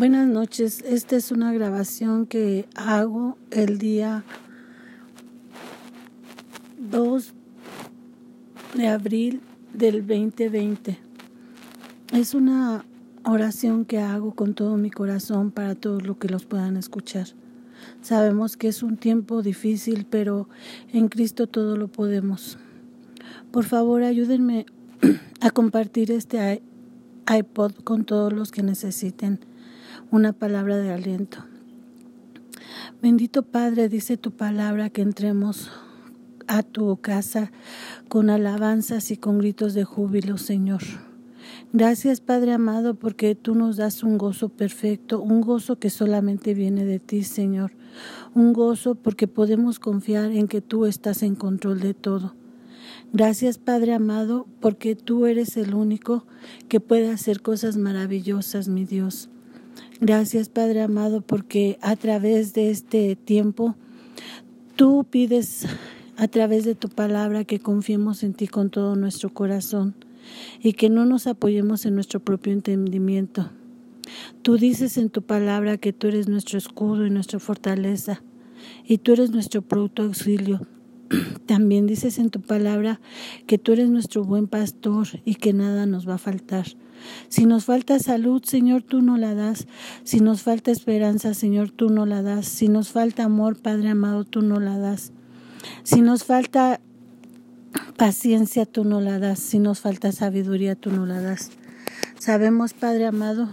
Buenas noches, esta es una grabación que hago el día 2 de abril del 2020. Es una oración que hago con todo mi corazón para todos los que los puedan escuchar. Sabemos que es un tiempo difícil, pero en Cristo todo lo podemos. Por favor, ayúdenme a compartir este iPod con todos los que necesiten una palabra de aliento. Bendito Padre, dice tu palabra que entremos a tu casa con alabanzas y con gritos de júbilo, Señor. Gracias, Padre amado, porque tú nos das un gozo perfecto, un gozo que solamente viene de ti, Señor. Un gozo porque podemos confiar en que tú estás en control de todo. Gracias, Padre amado, porque tú eres el único que puede hacer cosas maravillosas, mi Dios. Gracias, Padre amado, porque a través de este tiempo tú pides a través de tu palabra que confiemos en ti con todo nuestro corazón y que no nos apoyemos en nuestro propio entendimiento. Tú dices en tu palabra que tú eres nuestro escudo y nuestra fortaleza y tú eres nuestro producto auxilio. También dices en tu palabra que tú eres nuestro buen pastor y que nada nos va a faltar. Si nos falta salud, Señor, tú no la das. Si nos falta esperanza, Señor, tú no la das. Si nos falta amor, Padre amado, tú no la das. Si nos falta paciencia, tú no la das. Si nos falta sabiduría, tú no la das. Sabemos, Padre amado,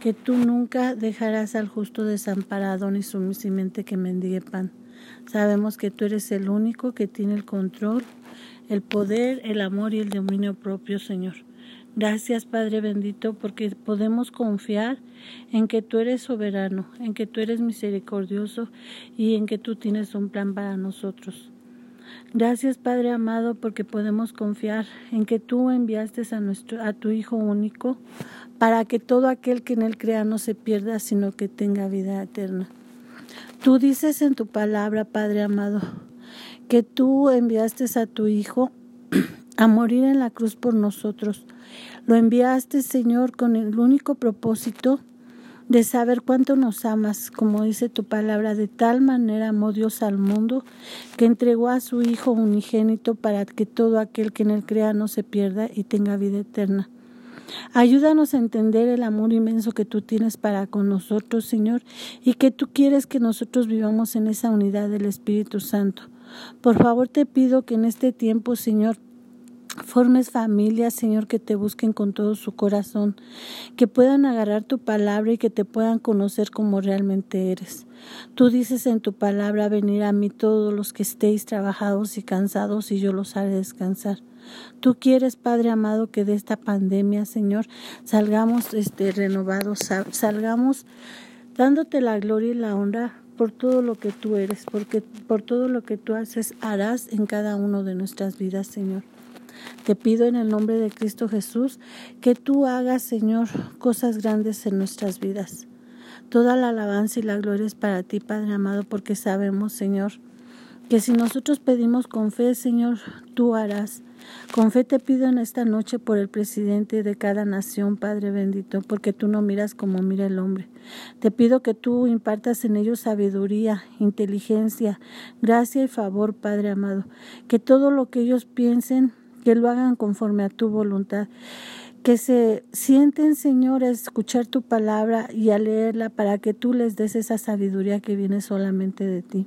que tú nunca dejarás al justo desamparado ni su que mendigue pan. Sabemos que tú eres el único que tiene el control, el poder, el amor y el dominio propio, Señor. Gracias Padre bendito porque podemos confiar en que tú eres soberano, en que tú eres misericordioso y en que tú tienes un plan para nosotros. Gracias Padre amado porque podemos confiar en que tú enviaste a, nuestro, a tu Hijo único para que todo aquel que en él crea no se pierda, sino que tenga vida eterna. Tú dices en tu palabra, Padre amado, que tú enviaste a tu Hijo a morir en la cruz por nosotros. Lo enviaste, Señor, con el único propósito de saber cuánto nos amas, como dice tu palabra, de tal manera amó Dios al mundo que entregó a su Hijo unigénito para que todo aquel que en él crea no se pierda y tenga vida eterna. Ayúdanos a entender el amor inmenso que tú tienes para con nosotros, Señor, y que tú quieres que nosotros vivamos en esa unidad del Espíritu Santo. Por favor te pido que en este tiempo, Señor, Formes familias, Señor, que te busquen con todo su corazón, que puedan agarrar tu palabra y que te puedan conocer como realmente eres. Tú dices en tu palabra, venir a mí todos los que estéis trabajados y cansados y yo los haré descansar. Tú quieres, Padre amado, que de esta pandemia, Señor, salgamos este, renovados, salgamos dándote la gloria y la honra por todo lo que tú eres, porque por todo lo que tú haces, harás en cada uno de nuestras vidas, Señor. Te pido en el nombre de Cristo Jesús que tú hagas, Señor, cosas grandes en nuestras vidas. Toda la alabanza y la gloria es para ti, Padre amado, porque sabemos, Señor, que si nosotros pedimos con fe, Señor, tú harás. Con fe te pido en esta noche por el presidente de cada nación, Padre bendito, porque tú no miras como mira el hombre. Te pido que tú impartas en ellos sabiduría, inteligencia, gracia y favor, Padre amado. Que todo lo que ellos piensen que lo hagan conforme a tu voluntad. Que se sienten, Señor, a escuchar tu palabra y a leerla para que tú les des esa sabiduría que viene solamente de ti.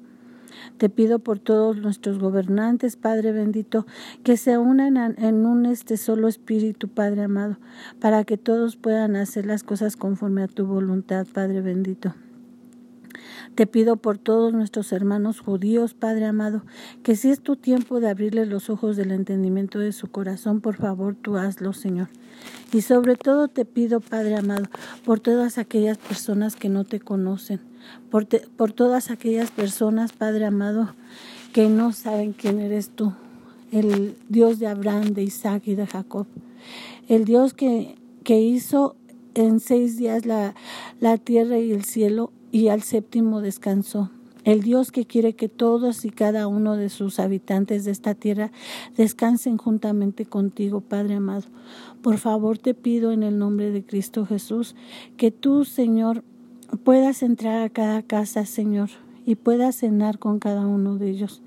Te pido por todos nuestros gobernantes, Padre bendito, que se unan en un este solo espíritu, Padre amado, para que todos puedan hacer las cosas conforme a tu voluntad, Padre bendito. Te pido por todos nuestros hermanos judíos, Padre amado, que si es tu tiempo de abrirles los ojos del entendimiento de su corazón, por favor tú hazlo, Señor. Y sobre todo te pido, Padre amado, por todas aquellas personas que no te conocen, por, por todas aquellas personas, Padre amado, que no saben quién eres tú, el Dios de Abraham, de Isaac y de Jacob, el Dios que, que hizo en seis días la, la tierra y el cielo y al séptimo descansó. el Dios que quiere que todos y cada uno de sus habitantes de esta tierra descansen juntamente contigo, Padre amado. Por favor te pido en el nombre de Cristo Jesús que tú, Señor, puedas entrar a cada casa, Señor, y puedas cenar con cada uno de ellos.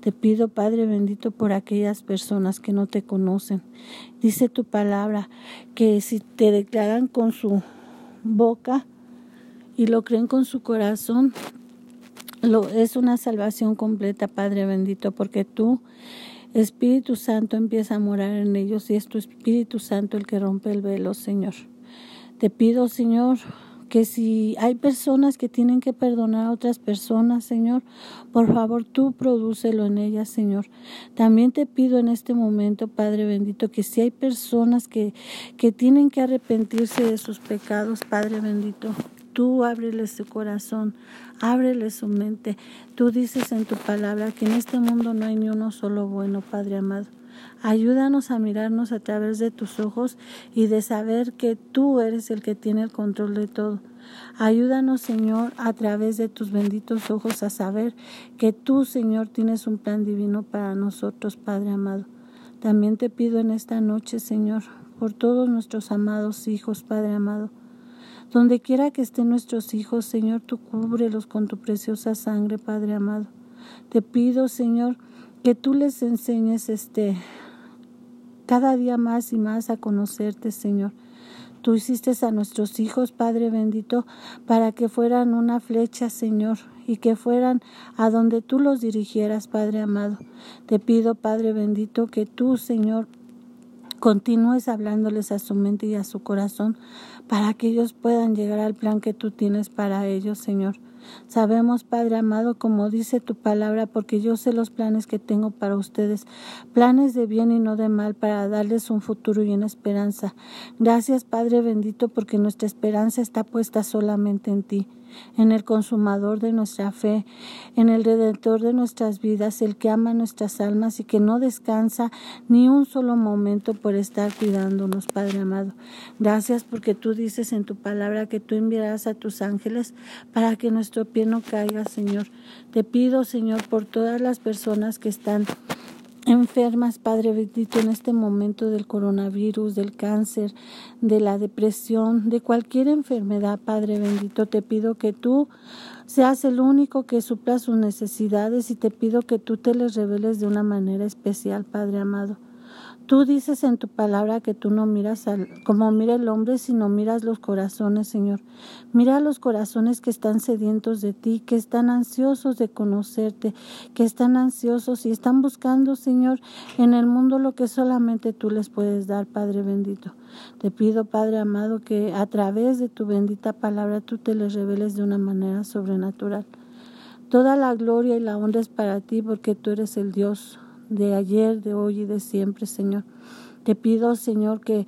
Te pido, Padre bendito, por aquellas personas que no te conocen. Dice tu palabra que si te declaran con su boca y lo creen con su corazón, lo, es una salvación completa, Padre bendito, porque tú, Espíritu Santo, empieza a morar en ellos y es tu Espíritu Santo el que rompe el velo, Señor. Te pido, Señor, que si hay personas que tienen que perdonar a otras personas, Señor, por favor tú prodúcelo en ellas, Señor. También te pido en este momento, Padre bendito, que si hay personas que, que tienen que arrepentirse de sus pecados, Padre bendito, Tú ábreles su corazón, ábreles su mente. Tú dices en tu palabra que en este mundo no hay ni uno solo bueno, Padre amado. Ayúdanos a mirarnos a través de tus ojos y de saber que tú eres el que tiene el control de todo. Ayúdanos, Señor, a través de tus benditos ojos a saber que tú, Señor, tienes un plan divino para nosotros, Padre amado. También te pido en esta noche, Señor, por todos nuestros amados hijos, Padre amado, donde quiera que estén nuestros hijos, Señor, tú cúbrelos con tu preciosa sangre, Padre amado. Te pido, Señor, que tú les enseñes este cada día más y más a conocerte, Señor. Tú hiciste a nuestros hijos, Padre bendito, para que fueran una flecha, Señor, y que fueran a donde tú los dirigieras, Padre amado. Te pido, Padre bendito, que tú, Señor, continúes hablándoles a su mente y a su corazón para que ellos puedan llegar al plan que tú tienes para ellos, Señor. Sabemos, Padre amado, como dice tu palabra, porque yo sé los planes que tengo para ustedes, planes de bien y no de mal, para darles un futuro y una esperanza. Gracias, Padre bendito, porque nuestra esperanza está puesta solamente en ti en el consumador de nuestra fe, en el redentor de nuestras vidas, el que ama nuestras almas y que no descansa ni un solo momento por estar cuidándonos, Padre amado. Gracias porque tú dices en tu palabra que tú enviarás a tus ángeles para que nuestro pie no caiga, Señor. Te pido, Señor, por todas las personas que están enfermas, Padre bendito, en este momento del coronavirus, del cáncer, de la depresión, de cualquier enfermedad, Padre bendito, te pido que tú seas el único que supla sus necesidades y te pido que tú te les reveles de una manera especial, Padre amado. Tú dices en tu palabra que tú no miras como mira el hombre, sino miras los corazones, Señor. Mira los corazones que están sedientos de ti, que están ansiosos de conocerte, que están ansiosos y están buscando, Señor, en el mundo lo que solamente tú les puedes dar, Padre bendito. Te pido, Padre amado, que a través de tu bendita palabra tú te les reveles de una manera sobrenatural. Toda la gloria y la honra es para ti porque tú eres el Dios de ayer, de hoy y de siempre, Señor. Te pido, Señor, que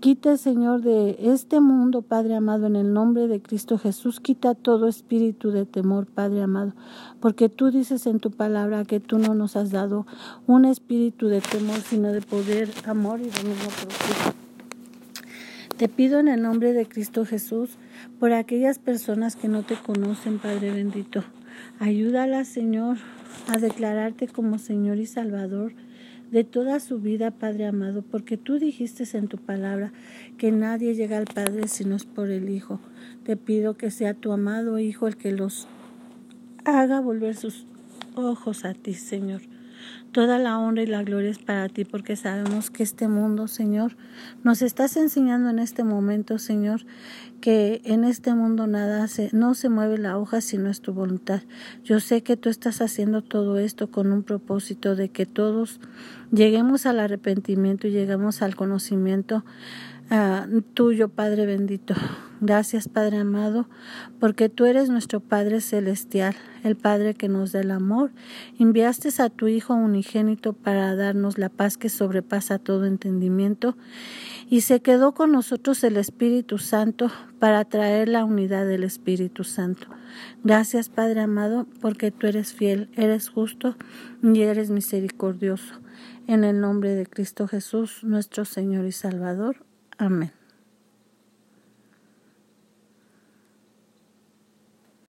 quite, Señor, de este mundo, Padre amado, en el nombre de Cristo Jesús, quita todo espíritu de temor, Padre amado, porque tú dices en tu palabra que tú no nos has dado un espíritu de temor, sino de poder, amor y dominio propio. Te pido en el nombre de Cristo Jesús por aquellas personas que no te conocen, Padre bendito. Ayúdalas, Señor, a declararte como Señor y Salvador de toda su vida, Padre amado, porque tú dijiste en tu palabra que nadie llega al Padre si no es por el Hijo. Te pido que sea tu amado Hijo el que los haga volver sus ojos a ti, Señor. Toda la honra y la gloria es para ti porque sabemos que este mundo, Señor, nos estás enseñando en este momento, Señor, que en este mundo nada se, no se mueve la hoja si no es tu voluntad. Yo sé que tú estás haciendo todo esto con un propósito de que todos lleguemos al arrepentimiento y lleguemos al conocimiento Ah, tuyo, Padre bendito. Gracias, Padre amado, porque tú eres nuestro Padre celestial, el Padre que nos da el amor. Enviaste a tu Hijo para darnos la paz que sobrepasa todo entendimiento y se quedó con nosotros el Espíritu Santo para traer la unidad del Espíritu Santo. Gracias, Padre amado, porque tú eres fiel, eres justo y eres misericordioso. En el nombre de Cristo Jesús, nuestro Señor y Salvador. Amén.